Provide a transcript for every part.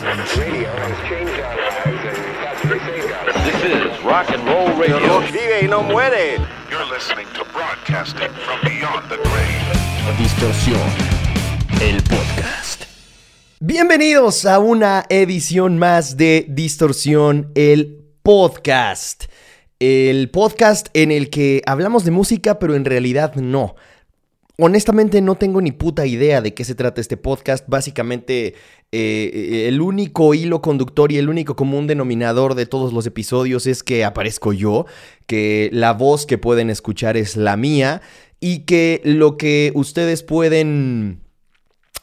This is rock and roll radio. Vive y no muere. You're listening to broadcasting from beyond the grave. Distorsión, el podcast. Bienvenidos a una edición más de Distorsión, el podcast. El podcast en el que hablamos de música, pero en realidad no. Honestamente no tengo ni puta idea de qué se trata este podcast. Básicamente eh, el único hilo conductor y el único común denominador de todos los episodios es que aparezco yo, que la voz que pueden escuchar es la mía y que lo que ustedes pueden,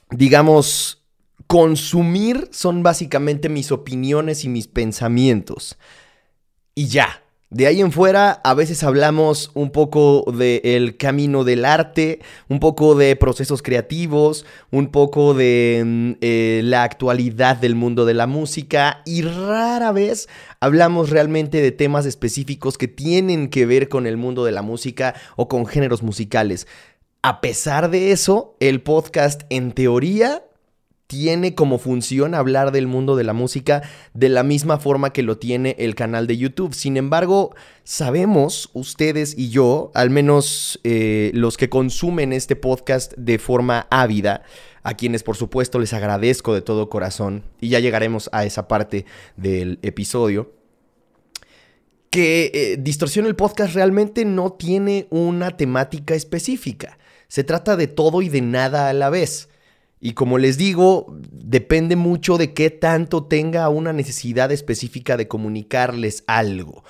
digamos, consumir son básicamente mis opiniones y mis pensamientos. Y ya. De ahí en fuera, a veces hablamos un poco del camino del arte, un poco de procesos creativos, un poco de mm, eh, la actualidad del mundo de la música y rara vez hablamos realmente de temas específicos que tienen que ver con el mundo de la música o con géneros musicales. A pesar de eso, el podcast en teoría tiene como función hablar del mundo de la música de la misma forma que lo tiene el canal de YouTube. Sin embargo, sabemos, ustedes y yo, al menos eh, los que consumen este podcast de forma ávida, a quienes por supuesto les agradezco de todo corazón, y ya llegaremos a esa parte del episodio, que eh, Distorsión el podcast realmente no tiene una temática específica. Se trata de todo y de nada a la vez. Y como les digo, depende mucho de qué tanto tenga una necesidad específica de comunicarles algo.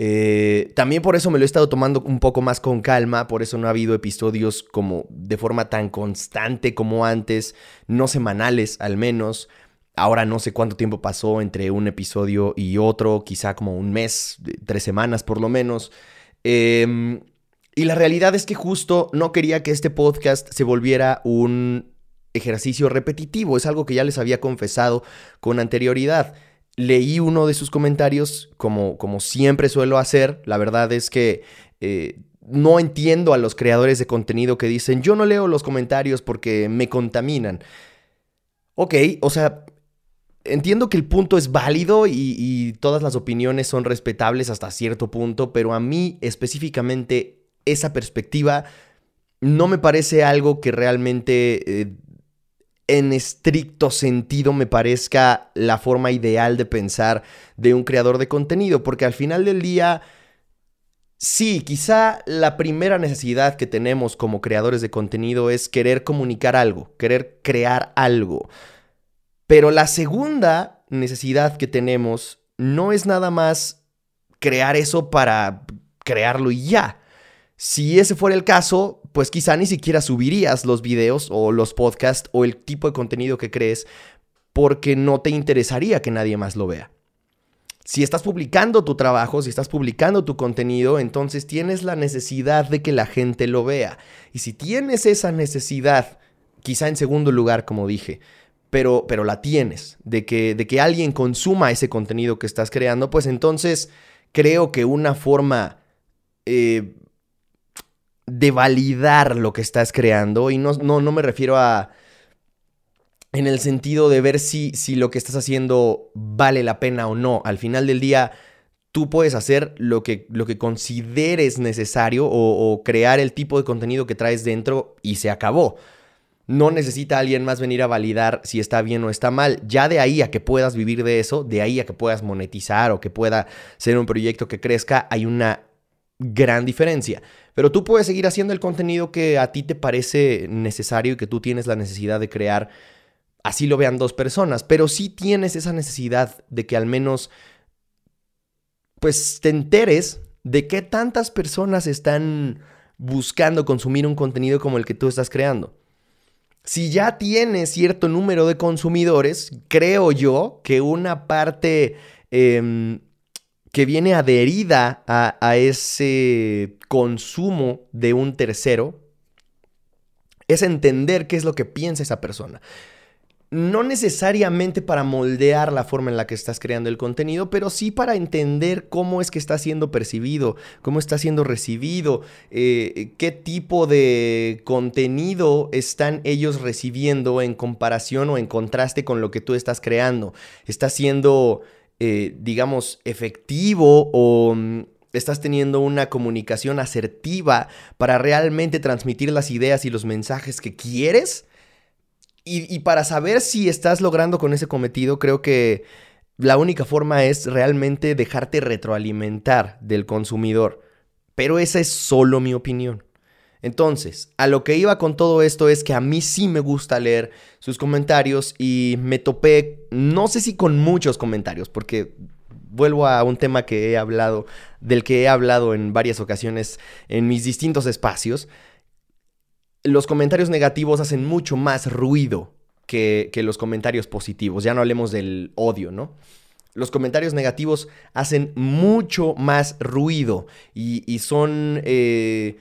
Eh, también por eso me lo he estado tomando un poco más con calma, por eso no ha habido episodios como de forma tan constante como antes, no semanales al menos. Ahora no sé cuánto tiempo pasó entre un episodio y otro, quizá como un mes, tres semanas por lo menos. Em, y la realidad es que justo no quería que este podcast se volviera un ejercicio repetitivo, es algo que ya les había confesado con anterioridad. Leí uno de sus comentarios, como, como siempre suelo hacer, la verdad es que eh, no entiendo a los creadores de contenido que dicen, yo no leo los comentarios porque me contaminan. Ok, o sea, entiendo que el punto es válido y, todas las opiniones son respetables hasta cierto punto, pero a mí específicamente esa perspectiva no me parece algo que realmente eh, en estricto sentido me parezca la forma ideal de pensar de un creador de contenido, porque al final del día, sí, quizá la primera necesidad que tenemos como creadores de contenido es querer comunicar algo, querer crear algo. Pero la segunda necesidad que tenemos no es nada más crear eso para crearlo y ya. Si ese fuera el caso, pues quizá ni siquiera subirías los videos o los podcasts o el tipo de contenido que crees porque no te interesaría que nadie más lo vea. Si estás publicando tu trabajo, si estás publicando tu contenido, entonces tienes la necesidad de que la gente lo vea. Y si tienes esa necesidad, quizá en segundo lugar, como dije, pero, pero la tienes, de que, de que alguien consuma ese contenido que estás creando, pues entonces creo que una forma eh, de validar lo que estás creando. Y no, no, no me refiero a. En el sentido de ver si, si lo que estás haciendo vale la pena o no. Al final del día, tú puedes hacer lo que, lo que consideres necesario o, o crear el tipo de contenido que traes dentro y se acabó. No necesita alguien más venir a validar si está bien o está mal. Ya de ahí a que puedas vivir de eso, de ahí a que puedas monetizar o que pueda ser un proyecto que crezca, hay una gran diferencia. Pero tú puedes seguir haciendo el contenido que a ti te parece necesario y que tú tienes la necesidad de crear. Así lo vean dos personas, pero sí tienes esa necesidad de que al menos pues te enteres de qué tantas personas están buscando consumir un contenido como el que tú estás creando. Si ya tienes cierto número de consumidores, creo yo que una parte eh, que viene adherida a, ese consumo de un tercero es entender qué es lo que piensa esa persona. no necesariamente para moldear la forma en la que estás creando el contenido, pero sí para entender cómo es que está siendo percibido, cómo está siendo recibido, eh, qué tipo de contenido están ellos recibiendo en comparación o en contraste con lo que tú estás creando. ¿Está siendo, eh, digamos, efectivo o mm, estás teniendo una comunicación asertiva para realmente transmitir las ideas y los mensajes que quieres? Y, para saber si estás logrando con ese cometido, creo que la única forma es realmente dejarte retroalimentar del consumidor. Pero esa es solo mi opinión. Entonces, a lo que iba con todo esto es que a mí sí me gusta leer sus comentarios y me topé, no sé si con muchos comentarios, porque vuelvo a un tema que he hablado, del que he hablado en varias ocasiones en mis distintos espacios, los comentarios negativos hacen mucho más ruido que, los comentarios positivos. Ya no hablemos del odio, ¿no? Los comentarios negativos hacen mucho más ruido y, son eh,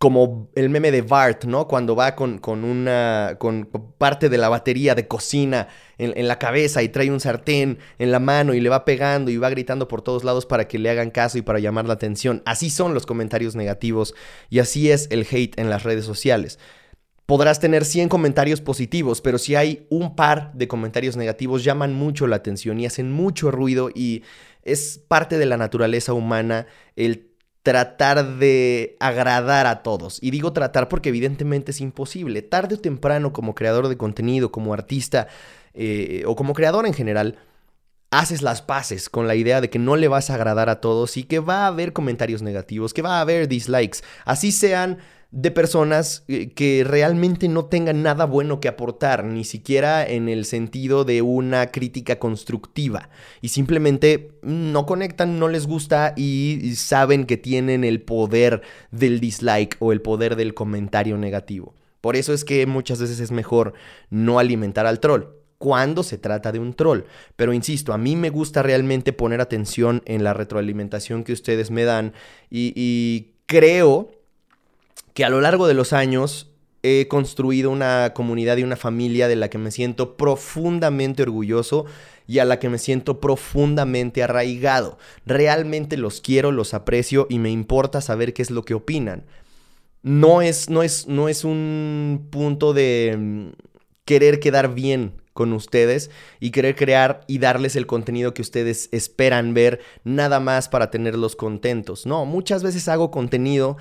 como el meme de Bart, ¿no? Cuando va con, con una. con parte de la batería de cocina en, la cabeza y trae un sartén en la mano y le va pegando y va gritando por todos lados para que le hagan caso y para llamar la atención. Así son los comentarios negativos y así es el hate en las redes sociales. Podrás tener 100 comentarios positivos, pero si hay un par de comentarios negativos llaman mucho la atención y hacen mucho ruido y es parte de la naturaleza humana el tratar de agradar a todos. Y digo tratar porque evidentemente es imposible. Tarde o temprano como creador de contenido, como artista eh, o como creador en general, haces las paces con la idea de que no le vas a agradar a todos y que va a haber comentarios negativos, que va a haber dislikes, así sean de personas eh, que realmente no tengan nada bueno que aportar, ni siquiera en el sentido de una crítica constructiva. Y simplemente no conectan, no les gusta y saben que tienen el poder del dislike o el poder del comentario negativo. Por eso es que muchas veces es mejor no alimentar al troll cuando se trata de un troll. Pero insisto, a mí me gusta realmente poner atención en la retroalimentación que ustedes me dan y, y creo que a lo largo de los años he construido una comunidad y una familia de la que me siento profundamente orgulloso y a la que me siento profundamente arraigado. Realmente los quiero, los aprecio y me importa saber qué es lo que opinan. No es, no es, no es un punto de mm, querer quedar bien con ustedes y querer crear y darles el contenido que ustedes esperan ver nada más para tenerlos contentos. No, muchas veces hago contenido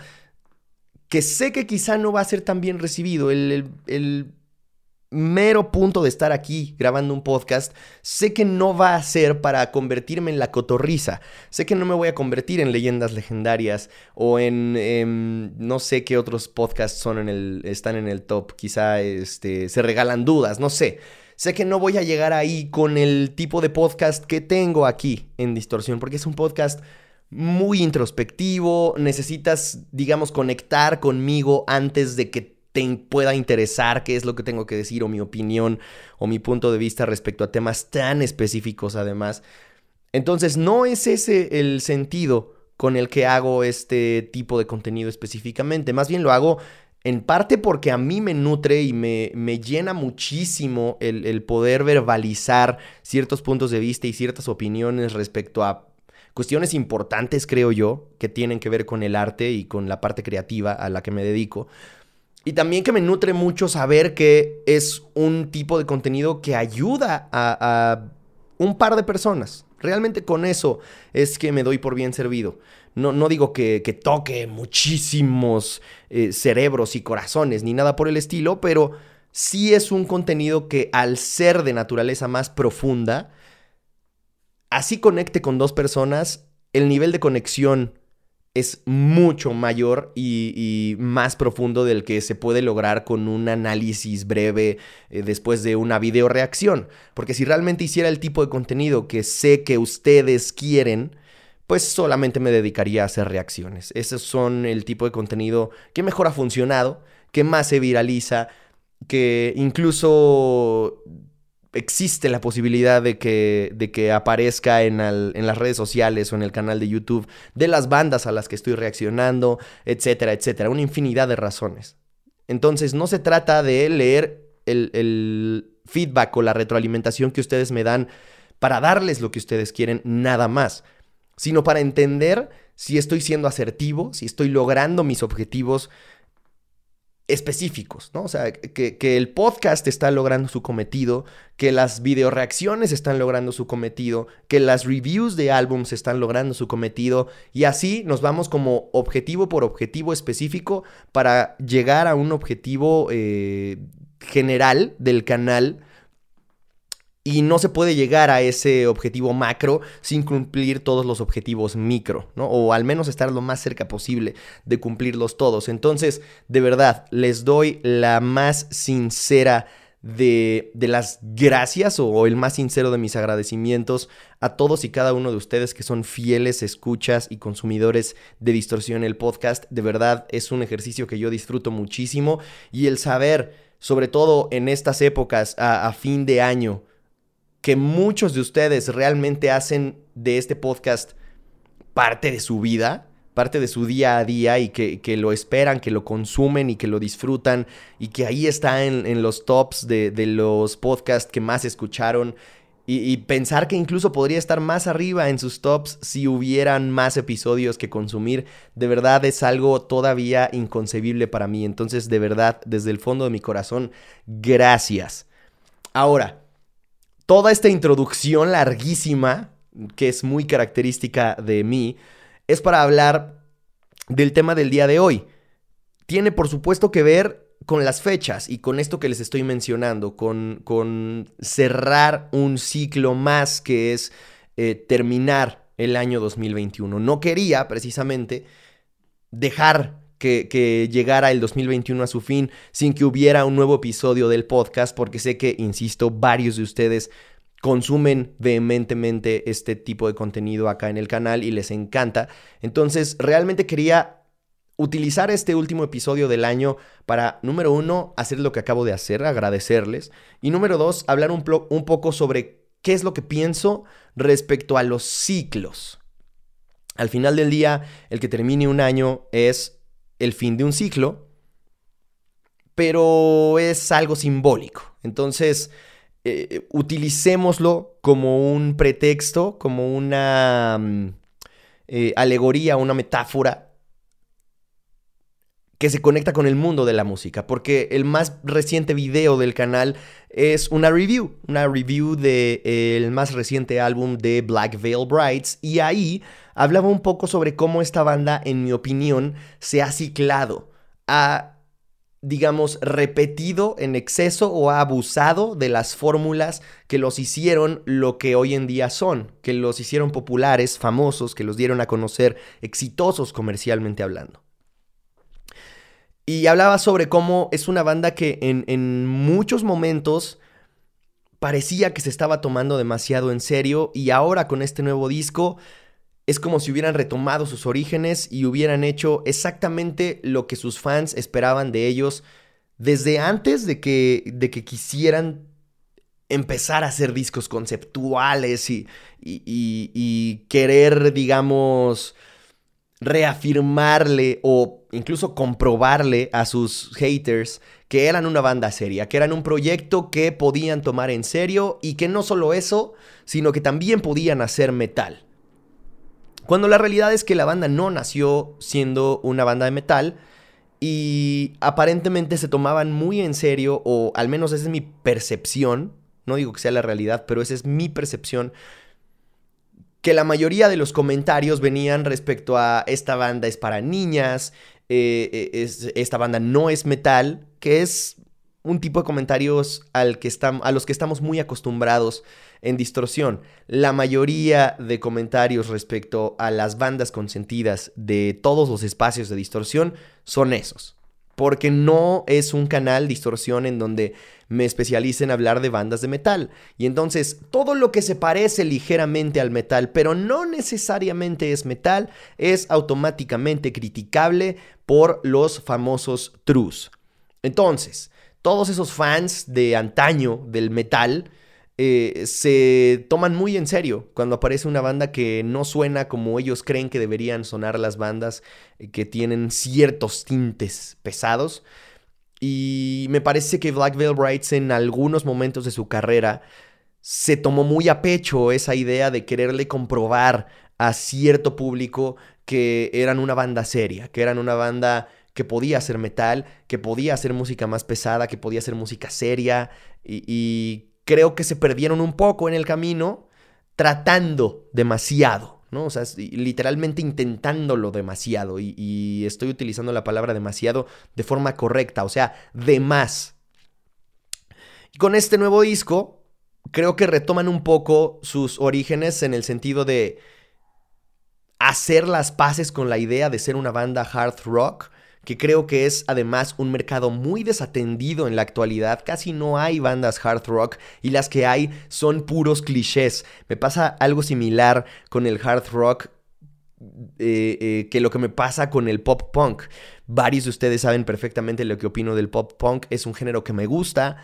que sé que quizá no va a ser tan bien recibido. El, mero punto de estar aquí grabando un podcast, sé que no va a ser para convertirme en la cotorriza. Sé que no me voy a convertir en leyendas legendarias o en, em, no sé qué otros podcasts son en el, están en el top. Quizá este, se regalan dudas, no sé. Sé que no voy a llegar ahí con el tipo de podcast que tengo aquí en Distorsión, porque es un podcast muy introspectivo, necesitas, digamos, conectar conmigo antes de que te pueda interesar qué es lo que tengo que decir o mi opinión o mi punto de vista respecto a temas tan específicos además. Entonces no es ese el sentido con el que hago este tipo de contenido específicamente, más bien lo hago en parte porque a mí me nutre y me, me llena muchísimo el, el poder verbalizar ciertos puntos de vista y ciertas opiniones respecto a cuestiones importantes, creo yo, que tienen que ver con el arte y con la parte creativa a la que me dedico. Y también que me nutre mucho saber que es un tipo de contenido que ayuda a, un par de personas. Realmente con eso es que me doy por bien servido. No, no digo que, toque muchísimos eh, cerebros y corazones ni nada por el estilo, pero sí es un contenido que al ser de naturaleza más profunda, así conecte con dos personas, el nivel de conexión es mucho mayor y, más profundo del que se puede lograr con un análisis breve eh, después de una video reacción. Porque si realmente hiciera el tipo de contenido que sé que ustedes quieren, pues solamente me dedicaría a hacer reacciones. Esos son el tipo de contenido que mejor ha funcionado, que más se viraliza, que incluso existe la posibilidad de que, de que aparezca en, en, las redes sociales o en el canal de YouTube de las bandas a las que estoy reaccionando, etcétera, etcétera. Una infinidad de razones. Entonces no se trata de leer el, el feedback o la retroalimentación que ustedes me dan para darles lo que ustedes quieren, nada más, sino para entender si estoy siendo asertivo, si estoy logrando mis objetivos específicos, ¿no? O sea, que, el podcast está logrando su cometido, que las videoreacciones están logrando su cometido, que las reviews de álbums están logrando su cometido, y así nos vamos como objetivo por objetivo específico para llegar a un objetivo eh, general del canal y no se puede llegar a ese objetivo macro sin cumplir todos los objetivos micro, ¿no? O al menos estar lo más cerca posible de cumplirlos todos. Entonces, de verdad, les doy la más sincera de, de, las gracias o el más sincero de mis agradecimientos a todos y cada uno de ustedes que son fieles escuchas y consumidores de Distorsión el podcast. De verdad, es un ejercicio que yo disfruto muchísimo y el saber, sobre todo en estas épocas a, a fin de año, que muchos de ustedes realmente hacen de este podcast parte de su vida, parte de su día a día y que, lo esperan, que lo consumen y que lo disfrutan y que ahí está en, los tops de, los podcasts que más escucharon y, y, pensar que incluso podría estar más arriba en sus tops si hubieran más episodios que consumir, de verdad es algo todavía inconcebible para mí. Entonces, de verdad, desde el fondo de mi corazón, gracias. Ahora, toda esta introducción larguísima, que es muy característica de mí, es para hablar del tema del día de hoy. Tiene por supuesto que ver con las fechas y con esto que les estoy mencionando, con, con cerrar un ciclo más que es eh, terminar el año 2021. No quería precisamente dejar que, llegara el 2021 a su fin sin que hubiera un nuevo episodio del podcast, porque sé que, insisto, varios de ustedes consumen vehementemente este tipo de contenido acá en el canal y les encanta. Entonces, realmente quería utilizar este último episodio del año para, número uno, hacer lo que acabo de hacer, agradecerles. Y número dos, hablar un, un poco sobre qué es lo que pienso respecto a los ciclos. Al final del día, el que termine un año es el fin de un ciclo, pero es algo simbólico. Entonces, eh, utilicémoslo como un pretexto, como una mm, eh, alegoría, una metáfora que se conecta con el mundo de la música, porque el más reciente video del canal es una review, una review del el más reciente álbum de Black Veil Brides, y ahí hablaba un poco sobre cómo esta banda, en mi opinión, se ha ciclado, ha, digamos, repetido en exceso o ha abusado de las fórmulas que los hicieron lo que hoy en día son, que los hicieron populares, famosos, que los dieron a conocer, exitosos comercialmente hablando. Y hablaba sobre cómo es una banda que en, muchos momentos parecía que se estaba tomando demasiado en serio y ahora con este nuevo disco es como si hubieran retomado sus orígenes y hubieran hecho exactamente lo que sus fans esperaban de ellos desde antes de que, de que quisieran empezar a hacer discos conceptuales y, y querer, digamos, reafirmarle o incluso comprobarle a sus haters que eran una banda seria, que eran un proyecto que podían tomar en serio y que no solo eso, sino que también podían hacer metal. Cuando la realidad es que la banda no nació siendo una banda de metal y aparentemente se tomaban muy en serio, o al menos esa es mi percepción, no digo que sea la realidad, pero esa es mi percepción que la mayoría de los comentarios venían respecto a esta banda es para niñas, eh, eh, esta banda no es metal, que es un tipo de comentarios al que a los que estamos muy acostumbrados en distorsión. La mayoría de comentarios respecto a las bandas consentidas de todos los espacios de distorsión son esos porque no es un canal distorsión en donde me especialice en hablar de bandas de metal. Y entonces todo lo que se parece ligeramente al metal, pero no necesariamente es metal, es automáticamente criticable por los famosos trus. Entonces, todos esos fans de antaño del metal, eh, se toman muy en serio cuando aparece una banda que no suena como ellos creen que deberían sonar las bandas, eh, que tienen ciertos tintes pesados. Y me parece que Black Veil Brides en algunos momentos de su carrera se tomó muy a pecho esa idea de quererle comprobar a cierto público que eran una banda seria, que eran una banda que podía hacer metal, que podía hacer música más pesada, que podía hacer música seria. Y, creo que se perdieron un poco en el camino tratando demasiado, ¿no? O sea, literalmente intentándolo demasiado. Y, estoy utilizando la palabra demasiado de forma correcta, o sea, de más. Con este nuevo disco, creo que retoman un poco sus orígenes en el sentido de hacer las paces con la idea de ser una banda hard rock, que creo que es además un mercado muy desatendido en la actualidad. Casi no hay bandas hard rock y las que hay son puros clichés. Me pasa algo similar con el hard rock eh, eh, que lo que me pasa con el pop punk. Varios de ustedes saben perfectamente lo que opino del pop punk. Es un género que me gusta,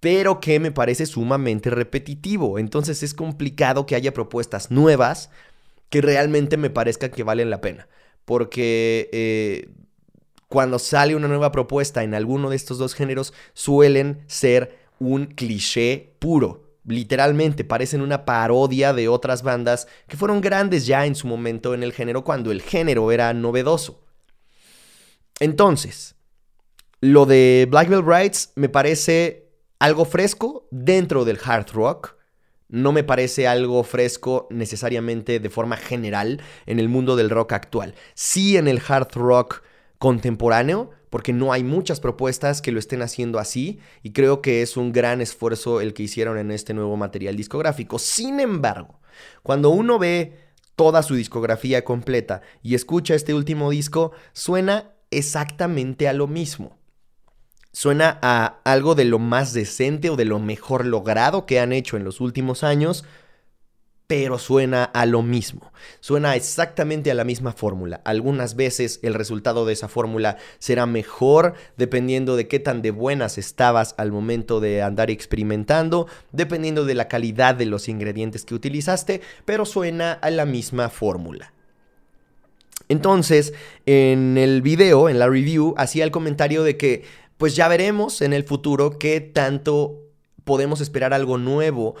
pero que me parece sumamente repetitivo. Entonces es complicado que haya propuestas nuevas que realmente me parezca que valen la pena. Porque eh, cuando sale una nueva propuesta en alguno de estos dos géneros, suelen ser un cliché puro. Literalmente parecen una parodia de otras bandas que fueron grandes ya en su momento en el género cuando el género era novedoso. Entonces, lo de Black Veil Brides me parece algo fresco dentro del hard rock no me parece algo fresco necesariamente de forma general en el mundo del rock actual. Sí en el hard rock contemporáneo, porque no hay muchas propuestas que lo estén haciendo así y creo que es un gran esfuerzo el que hicieron en este nuevo material discográfico. Sin embargo, cuando uno ve toda su discografía completa y escucha este último disco, suena exactamente a lo mismo. Suena a algo de lo más decente o de lo mejor logrado que han hecho en los últimos años, pero suena a lo mismo. Suena exactamente a la misma fórmula. Algunas veces el resultado de esa fórmula será mejor dependiendo de qué tan de buenas estabas al momento de andar experimentando, dependiendo de la calidad de los ingredientes que utilizaste, pero suena a la misma fórmula. Entonces, en el video, en la review, hacía el comentario de que pues ya veremos en el futuro qué tanto podemos esperar algo nuevo,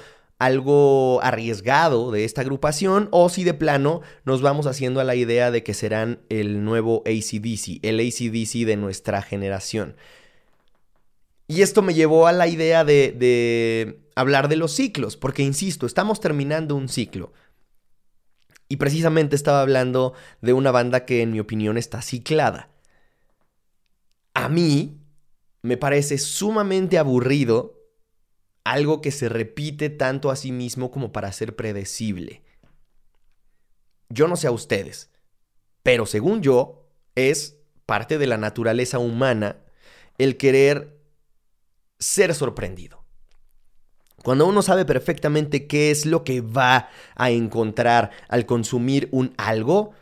algo arriesgado de esta agrupación o si de plano nos vamos haciendo a la idea de que serán el nuevo ACDC, el ACDC de nuestra generación. Y esto me llevó a la idea de, de hablar de los ciclos, porque insisto, estamos terminando un ciclo. Y precisamente estaba hablando de una banda que en mi opinión está ciclada. A mí, me parece sumamente aburrido algo que se repite tanto a sí mismo como para ser predecible. Yo no sé a ustedes, pero según yo, es parte de la naturaleza humana el querer ser sorprendido. Cuando uno sabe perfectamente qué es lo que va a encontrar al consumir un algo,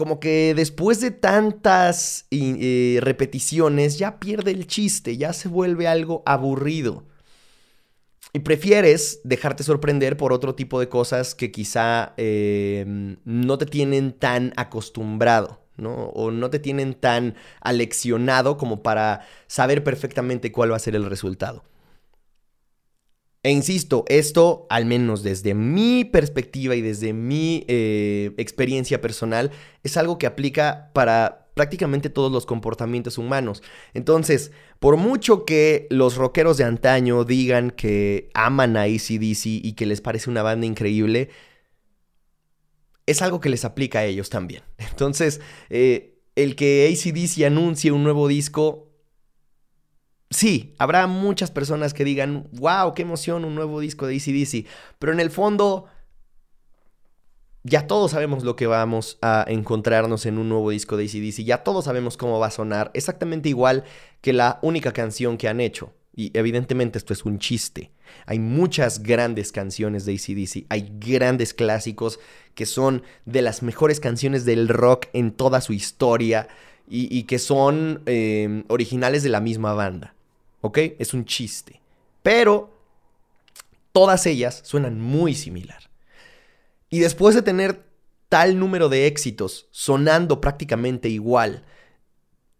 como que después de tantas eh, repeticiones ya pierde el chiste, ya se vuelve algo aburrido. Y prefieres dejarte sorprender por otro tipo de cosas que quizá em, no te tienen tan acostumbrado, ¿no? O no te tienen tan aleccionado como para saber perfectamente cuál va a ser el resultado. E insisto, esto, al menos desde mi perspectiva y desde mi eh, experiencia personal, es algo que aplica para prácticamente todos los comportamientos humanos. Entonces, por mucho que los rockeros de antaño digan que aman a ACDC y que les parece una banda increíble, es algo que les aplica a ellos también. Entonces, eh, el que ACDC anuncie un nuevo disco sí, habrá muchas personas que digan, wow, qué emoción, un nuevo disco de ACDC. Pero en el fondo, ya todos sabemos lo que vamos a encontrarnos en un nuevo disco de ACDC. Ya todos sabemos cómo va a sonar, exactamente igual que la única canción que han hecho. Y evidentemente esto es un chiste. Hay muchas grandes canciones de ACDC, hay grandes clásicos que son de las mejores canciones del rock en toda su historia y, que son eh, originales de la misma banda. ¿Ok? Es un chiste. Pero todas ellas suenan muy similar. Y después de tener tal número de éxitos sonando prácticamente igual,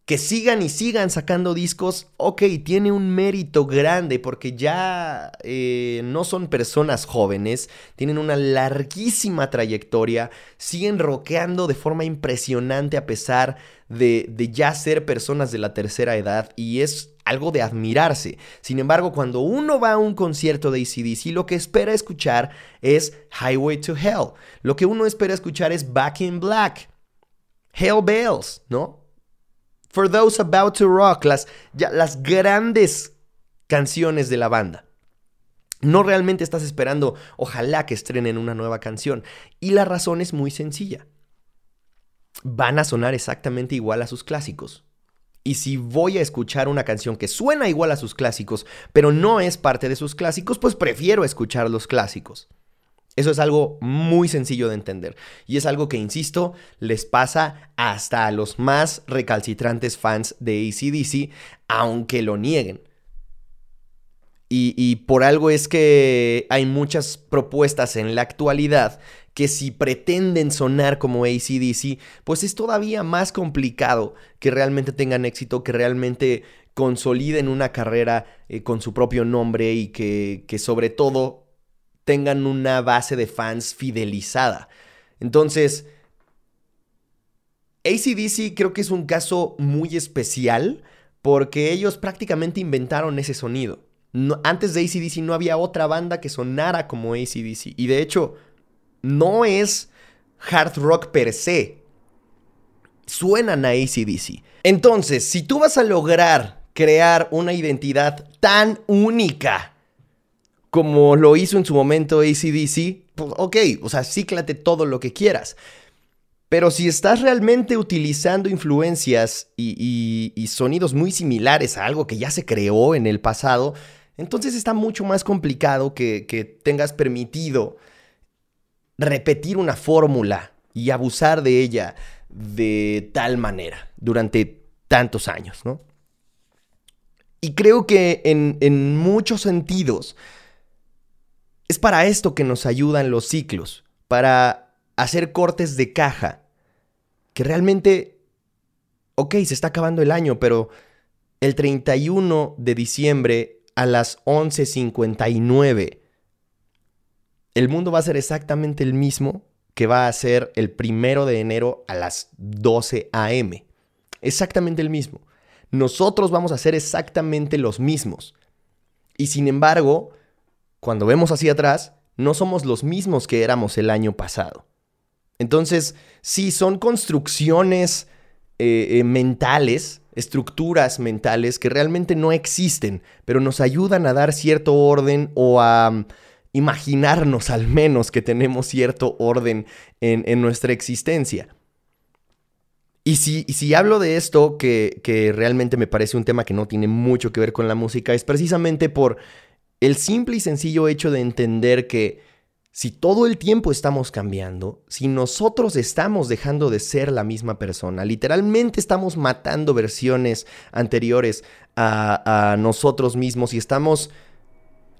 que sigan y sigan sacando discos, ok, tiene un mérito grande porque ya eh, no son personas jóvenes, tienen una larguísima trayectoria, siguen rockeando de forma impresionante a pesar de ya ser personas de la tercera edad y es algo de admirarse. Sin embargo, cuando uno va a un concierto de ACDC, lo que espera escuchar es Highway to Hell. Lo que uno espera escuchar es Back in Black. Hell Bells, ¿no? For Those About to Rock, las, las grandes canciones de la banda. No realmente estás esperando, ojalá que estrenen una nueva canción. Y la razón es muy sencilla. Van a sonar exactamente igual a sus clásicos. Y si voy a escuchar una canción que suena igual a sus clásicos, pero no es parte de sus clásicos, pues prefiero escuchar los clásicos. Eso es algo muy sencillo de entender. Y es algo que, insisto, les pasa hasta a los más recalcitrantes fans de ACDC, aunque lo nieguen. Y, y, por algo es que hay muchas propuestas en la actualidad que si pretenden sonar como ACDC, pues es todavía más complicado que realmente tengan éxito, que realmente consoliden una carrera eh, con su propio nombre y que, que sobre todo tengan una base de fans fidelizada. Entonces, ACDC creo que es un caso muy especial porque ellos prácticamente inventaron ese sonido. antes de ACDC no había otra banda que sonara como ACDC. Y de hecho, no es hard rock per se. Suenan a ACDC. Entonces, si tú vas a lograr crear una identidad tan única como lo hizo en su momento ACDC, pues ok, o sea, cíclate todo lo que quieras. Pero si estás realmente utilizando influencias y, sonidos muy similares a algo que ya se creó en el pasado, entonces está mucho más complicado que, que tengas permitido repetir una fórmula y abusar de ella de tal manera durante tantos años, ¿no? Y creo que en, en muchos sentidos, es para esto que nos ayudan los ciclos, para hacer cortes de caja, que realmente, ok, se está acabando el año, pero el 31 de diciembre a las 11.59, el mundo va a ser exactamente el mismo que va a ser el primero de enero a las 12 a.m. Exactamente el mismo. Nosotros vamos a ser exactamente los mismos. Y sin embargo, cuando vemos hacia atrás, no somos los mismos que éramos el año pasado. Entonces, sí, son construcciones eh, eh, mentales, estructuras mentales que realmente no existen, pero nos ayudan a dar cierto orden o a imaginarnos al menos que tenemos cierto orden en, nuestra existencia. Y si, si, hablo de esto, que, que realmente me parece un tema que no tiene mucho que ver con la música, es precisamente por el simple y sencillo hecho de entender que si todo el tiempo estamos cambiando, si nosotros estamos dejando de ser la misma persona, literalmente estamos matando versiones anteriores a, nosotros mismos y estamos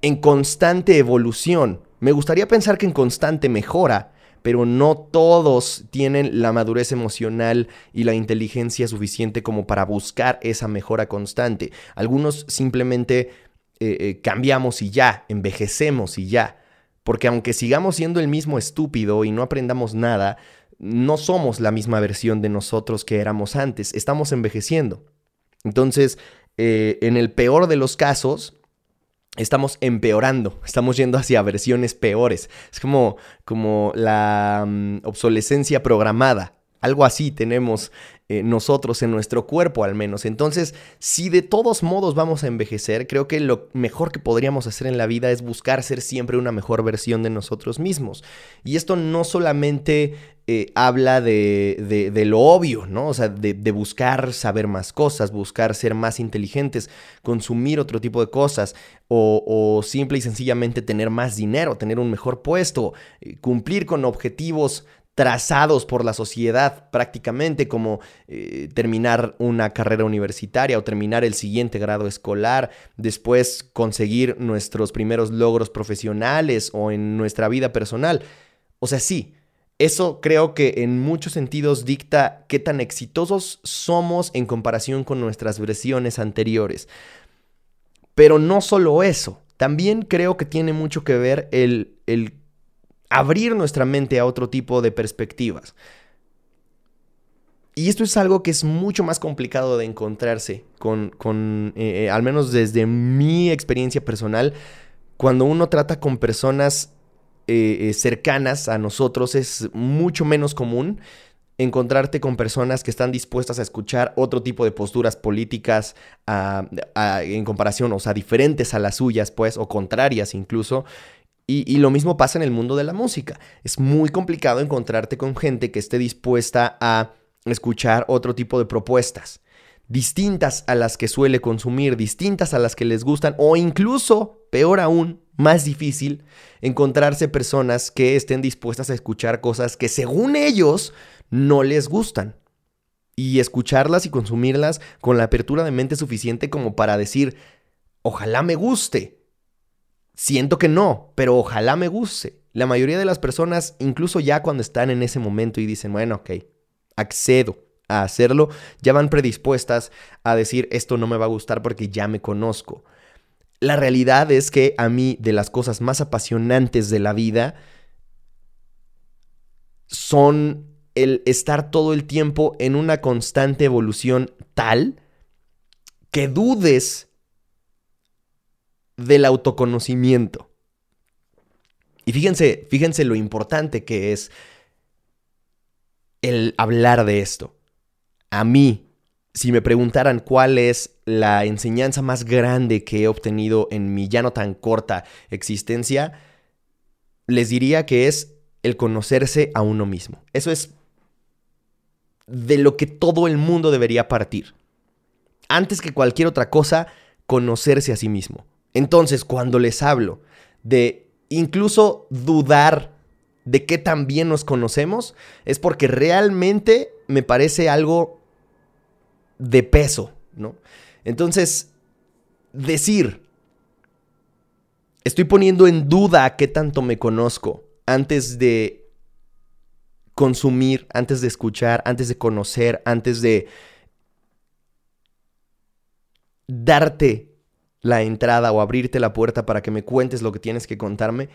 en constante evolución. Me gustaría pensar que en constante mejora, pero no todos tienen la madurez emocional y la inteligencia suficiente como para buscar esa mejora constante. Algunos simplemente eh, eh, cambiamos y ya, envejecemos y ya. Porque aunque sigamos siendo el mismo estúpido y no aprendamos nada, no somos la misma versión de nosotros que éramos antes, estamos envejeciendo. Entonces, eh, en el peor de los casos, estamos empeorando, estamos yendo hacia versiones peores. Es como, como la mm, obsolescencia programada. Algo así tenemos eh, nosotros en nuestro cuerpo al menos. Entonces, si de todos modos vamos a envejecer, creo que lo mejor que podríamos hacer en la vida es buscar ser siempre una mejor versión de nosotros mismos. Y esto no solamente eh, habla de, de, lo obvio, ¿no? O sea, de, de, buscar saber más cosas, buscar ser más inteligentes, consumir otro tipo de cosas, o, o simple y sencillamente tener más dinero, tener un mejor puesto, eh, cumplir con objetivos trazados por la sociedad prácticamente, como eh, terminar una carrera universitaria o terminar el siguiente grado escolar, después conseguir nuestros primeros logros profesionales o en nuestra vida personal. O sea, sí, Eso creo que en muchos sentidos dicta qué tan exitosos somos en comparación con nuestras versiones anteriores. Pero no solo eso, también creo que tiene mucho que ver el, el abrir nuestra mente a otro tipo de perspectivas. Y esto es algo que es mucho más complicado de encontrarse con, con eh, eh, al menos desde mi experiencia personal, cuando uno trata con personas eh, cercanas a nosotros es mucho menos común encontrarte con personas que están dispuestas a escuchar otro tipo de posturas políticas en comparación, o sea, diferentes a las suyas, pues, o contrarias incluso. Y, lo mismo pasa en el mundo de la música. Es muy complicado encontrarte con gente que esté dispuesta a escuchar otro tipo de propuestas, distintas a las que suele consumir, distintas a las que les gustan, o incluso, peor aún, más difícil, encontrarse personas que estén dispuestas a escuchar cosas que según ellos no les gustan. Y escucharlas y consumirlas con la apertura de mente suficiente como para decir, ojalá me guste. Siento que no, pero ojalá me guste. La mayoría de las personas, incluso ya cuando están en ese momento y dicen, bueno, ok, accedo a hacerlo, ya van predispuestas a decir esto no me va a gustar porque ya me conozco. La realidad es que a mí de las cosas más apasionantes de la vida son el estar todo el tiempo en una constante evolución tal que dudes del autoconocimiento. Y fíjense, fíjense lo importante que es el hablar de esto. A mí, si me preguntaran cuál es la enseñanza más grande que he obtenido en mi ya no tan corta existencia, les diría que es el conocerse a uno mismo. Eso es de lo que todo el mundo debería partir. Antes que cualquier otra cosa, conocerse a sí mismo. Entonces, cuando les hablo de incluso dudar de qué tan bien nos conocemos, es porque realmente me parece algo de peso, ¿no? Entonces, decir, estoy poniendo en duda qué tanto me conozco antes de consumir, antes de escuchar, antes de conocer, antes de darte la entrada o abrirte la puerta para que me cuentes lo que tienes que contarme,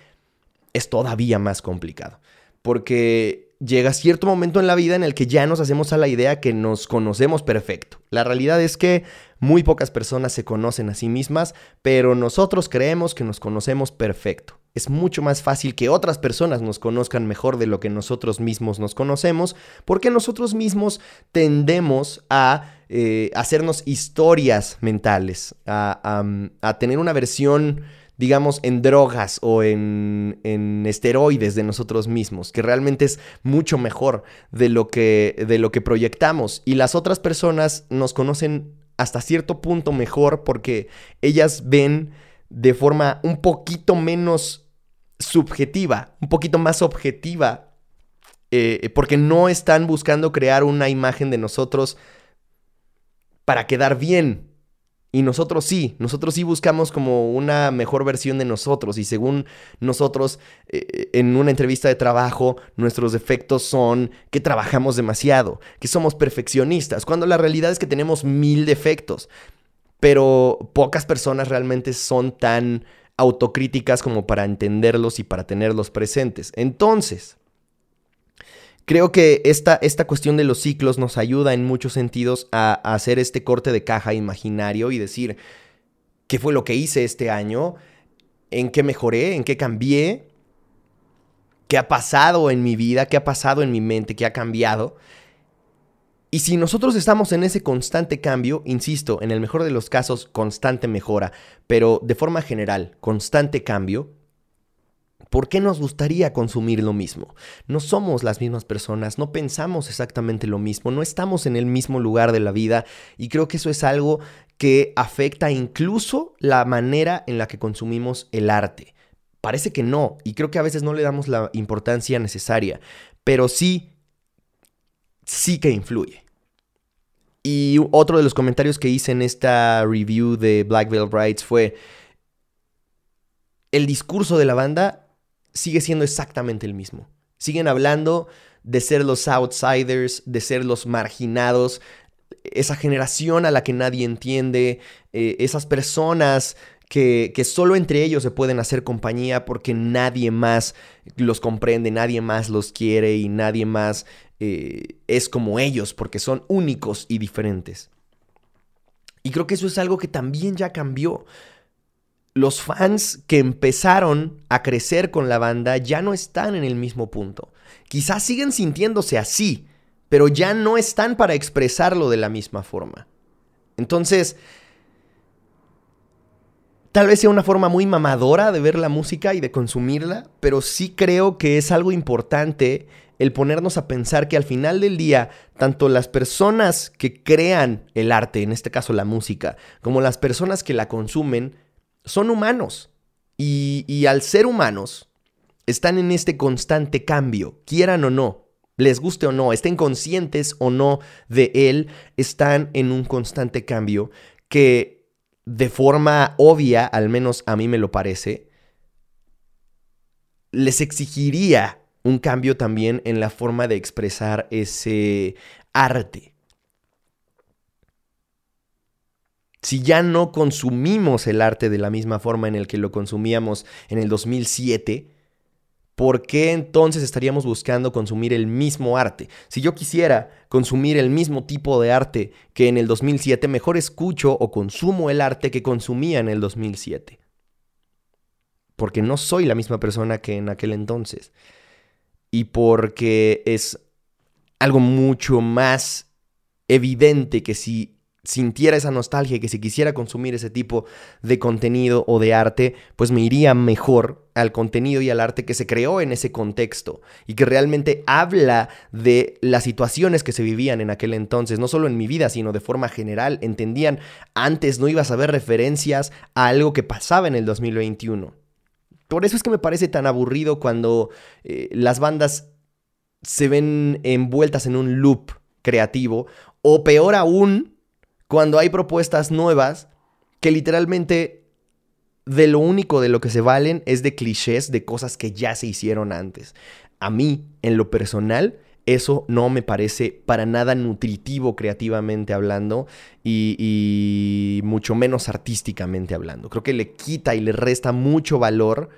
es todavía más complicado. Porque llega cierto momento en la vida en el que ya nos hacemos a la idea que nos conocemos perfecto. La realidad es que muy pocas personas se conocen a sí mismas, pero nosotros creemos que nos conocemos perfecto. Es mucho más fácil que otras personas nos conozcan mejor de lo que nosotros mismos nos conocemos, porque nosotros mismos tendemos a eh, hacernos historias mentales, a, a tener una versión digamos, en drogas o en, en, esteroides de nosotros mismos, que realmente es mucho mejor de lo, que, de lo que proyectamos. Y las otras personas nos conocen hasta cierto punto mejor porque ellas ven de forma un poquito menos subjetiva, un poquito más objetiva, eh, porque no están buscando crear una imagen de nosotros para quedar bien, y nosotros sí, nosotros sí buscamos como una mejor versión de nosotros. Y según nosotros eh, en una entrevista de trabajo nuestros defectos son que trabajamos demasiado, que somos perfeccionistas, cuando la realidad es que tenemos mil defectos, pero pocas personas realmente son tan autocríticas como para entenderlos y para tenerlos presentes. Entonces, Creo que esta, esta cuestión de los ciclos nos ayuda en muchos sentidos a, hacer este corte de caja imaginario y decir, ¿qué fue lo que hice este año? ¿En qué mejoré? ¿En qué cambié? ¿Qué ha pasado en mi vida? ¿Qué ha pasado en mi mente? ¿Qué ha cambiado? Y si nosotros estamos en ese constante cambio, insisto, en el mejor de los casos, constante mejora, pero de forma general, constante cambio, ¿Por qué nos gustaría consumir lo mismo? No somos las mismas personas, no pensamos exactamente lo mismo, no estamos en el mismo lugar de la vida y creo que eso es algo que afecta incluso la manera en la que consumimos el arte. Parece que no, y creo que a veces no le damos la importancia necesaria, pero sí, sí que influye. Y otro de los comentarios que hice en esta review de Black Veil fue, el discurso de la banda sigue siendo exactamente el mismo. Siguen hablando de ser los outsiders, de ser los marginados, esa generación a la que nadie entiende, eh, esas personas que, que, solo entre ellos se pueden hacer compañía porque nadie más los comprende, nadie más los quiere y nadie más eh, es como ellos porque son únicos y diferentes. Y creo que eso es algo que también ya cambió. Los fans que empezaron a crecer con la banda ya no están en el mismo punto. Quizás siguen sintiéndose así, pero ya no están para expresarlo de la misma forma. Entonces, tal vez sea una forma muy mamadora de ver la música y de consumirla, pero sí creo que es algo importante el ponernos a pensar que al final del día, tanto las personas que crean el arte, en este caso la música, como las personas que la consumen, son humanos. Y, al ser humanos, están en este constante cambio, quieran o no, les guste o no, estén conscientes o no de él, están en un constante cambio que de forma obvia, al menos a mí me lo parece, les exigiría un cambio también en la forma de expresar ese arte. Si ya no consumimos el arte de la misma forma en el que lo consumíamos en el 2007, ¿por qué entonces estaríamos buscando consumir el mismo arte? Si yo quisiera consumir el mismo tipo de arte que en el 2007, mejor escucho o consumo el arte que consumía en el 2007. Porque no soy la misma persona que en aquel entonces y porque es algo mucho más evidente que si sintiera esa nostalgia y que si quisiera consumir ese tipo de contenido o de arte, pues me iría mejor al contenido y al arte que se creó en ese contexto y que realmente habla de las situaciones que se vivían en aquel entonces, no solo en mi vida, sino de forma general. Entendían, antes no ibas a ver referencias a algo que pasaba en el 2021. Por eso es que me parece tan aburrido cuando eh, las bandas se ven envueltas en un loop creativo. O peor aún, cuando hay propuestas nuevas que literalmente de lo único de lo que se valen es de clichés de cosas que ya se hicieron antes. A mí, en lo personal, eso no me parece para nada nutritivo creativamente hablando y, y, mucho menos artísticamente hablando. Creo que le quita y le resta mucho valor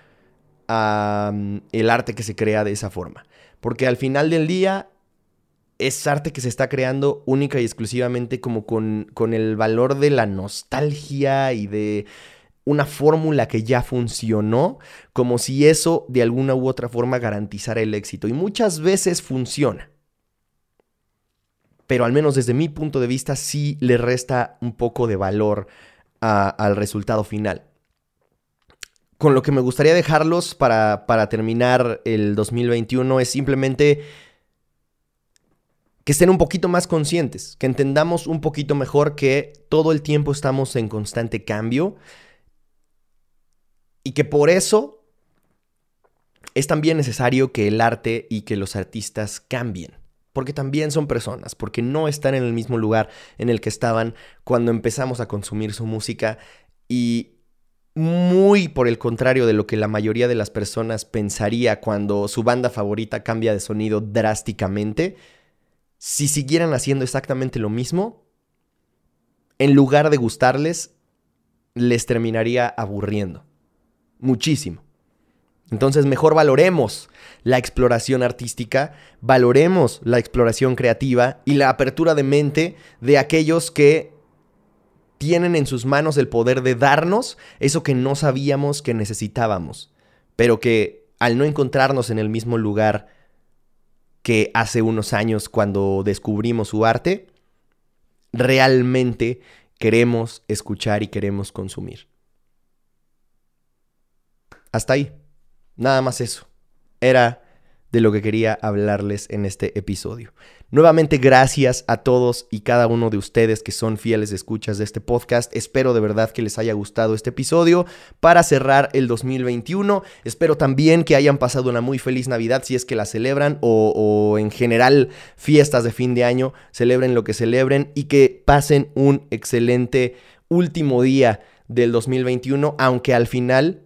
a el arte que se crea de esa forma. Porque al final del día es arte que se está creando única y exclusivamente como con, con el valor de la nostalgia y de una fórmula que ya funcionó, como si eso de alguna u otra forma garantizara el éxito. Y muchas veces funciona. Pero al menos desde mi punto de vista sí le resta un poco de valor al resultado final. Con lo que me gustaría dejarlos para, para terminar el 2021 es simplemente que estén un poquito más conscientes, que entendamos un poquito mejor que todo el tiempo estamos en constante cambio y que por eso es también necesario que el arte y que los artistas cambien. Porque también son personas, porque no están en el mismo lugar en el que estaban cuando empezamos a consumir su música y muy por el contrario de lo que la mayoría de las personas pensaría cuando su banda favorita cambia de sonido drásticamente, si siguieran haciendo exactamente lo mismo, en lugar de gustarles, les terminaría aburriendo muchísimo. Entonces mejor valoremos la exploración artística, valoremos la exploración creativa y la apertura de mente de aquellos que tienen en sus manos el poder de darnos eso que no sabíamos que necesitábamos, pero que al no encontrarnos en el mismo lugar que hace unos años cuando descubrimos su arte, realmente queremos escuchar y queremos consumir. Hasta ahí. Nada más eso. Era de lo que quería hablarles en este episodio. Nuevamente gracias a todos y cada uno de ustedes que son fieles escuchas de este podcast. Espero de verdad que les haya gustado este episodio para cerrar el 2021. Espero también que hayan pasado una muy feliz Navidad si es que la celebran o, en general fiestas de fin de año. Celebren lo que celebren y que pasen un excelente último día del 2021, aunque al final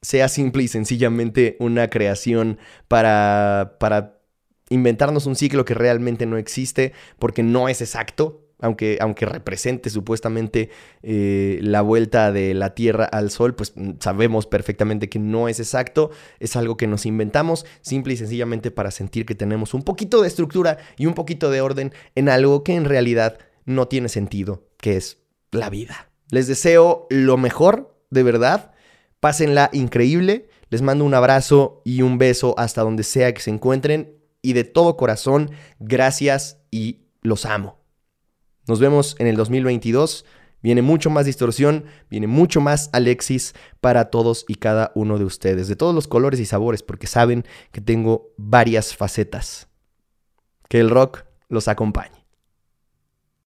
sea simple y sencillamente una creación para, para inventarnos un ciclo que realmente no existe porque no es exacto, aunque, aunque represente supuestamente eh, la vuelta de la Tierra al Sol, pues mm, sabemos perfectamente que no es exacto, es algo que nos inventamos simple y sencillamente para sentir que tenemos un poquito de estructura y un poquito de orden en algo que en realidad no tiene sentido, que es la vida. Les deseo lo mejor, de verdad, pásenla increíble, les mando un abrazo y un beso hasta donde sea que se encuentren y de todo corazón, gracias y los amo. Nos vemos en el 2022. Viene mucho más distorsión, viene mucho más Alexis para todos y cada uno de ustedes, de todos los colores y sabores, porque saben que tengo varias facetas. Que el rock los acompañe.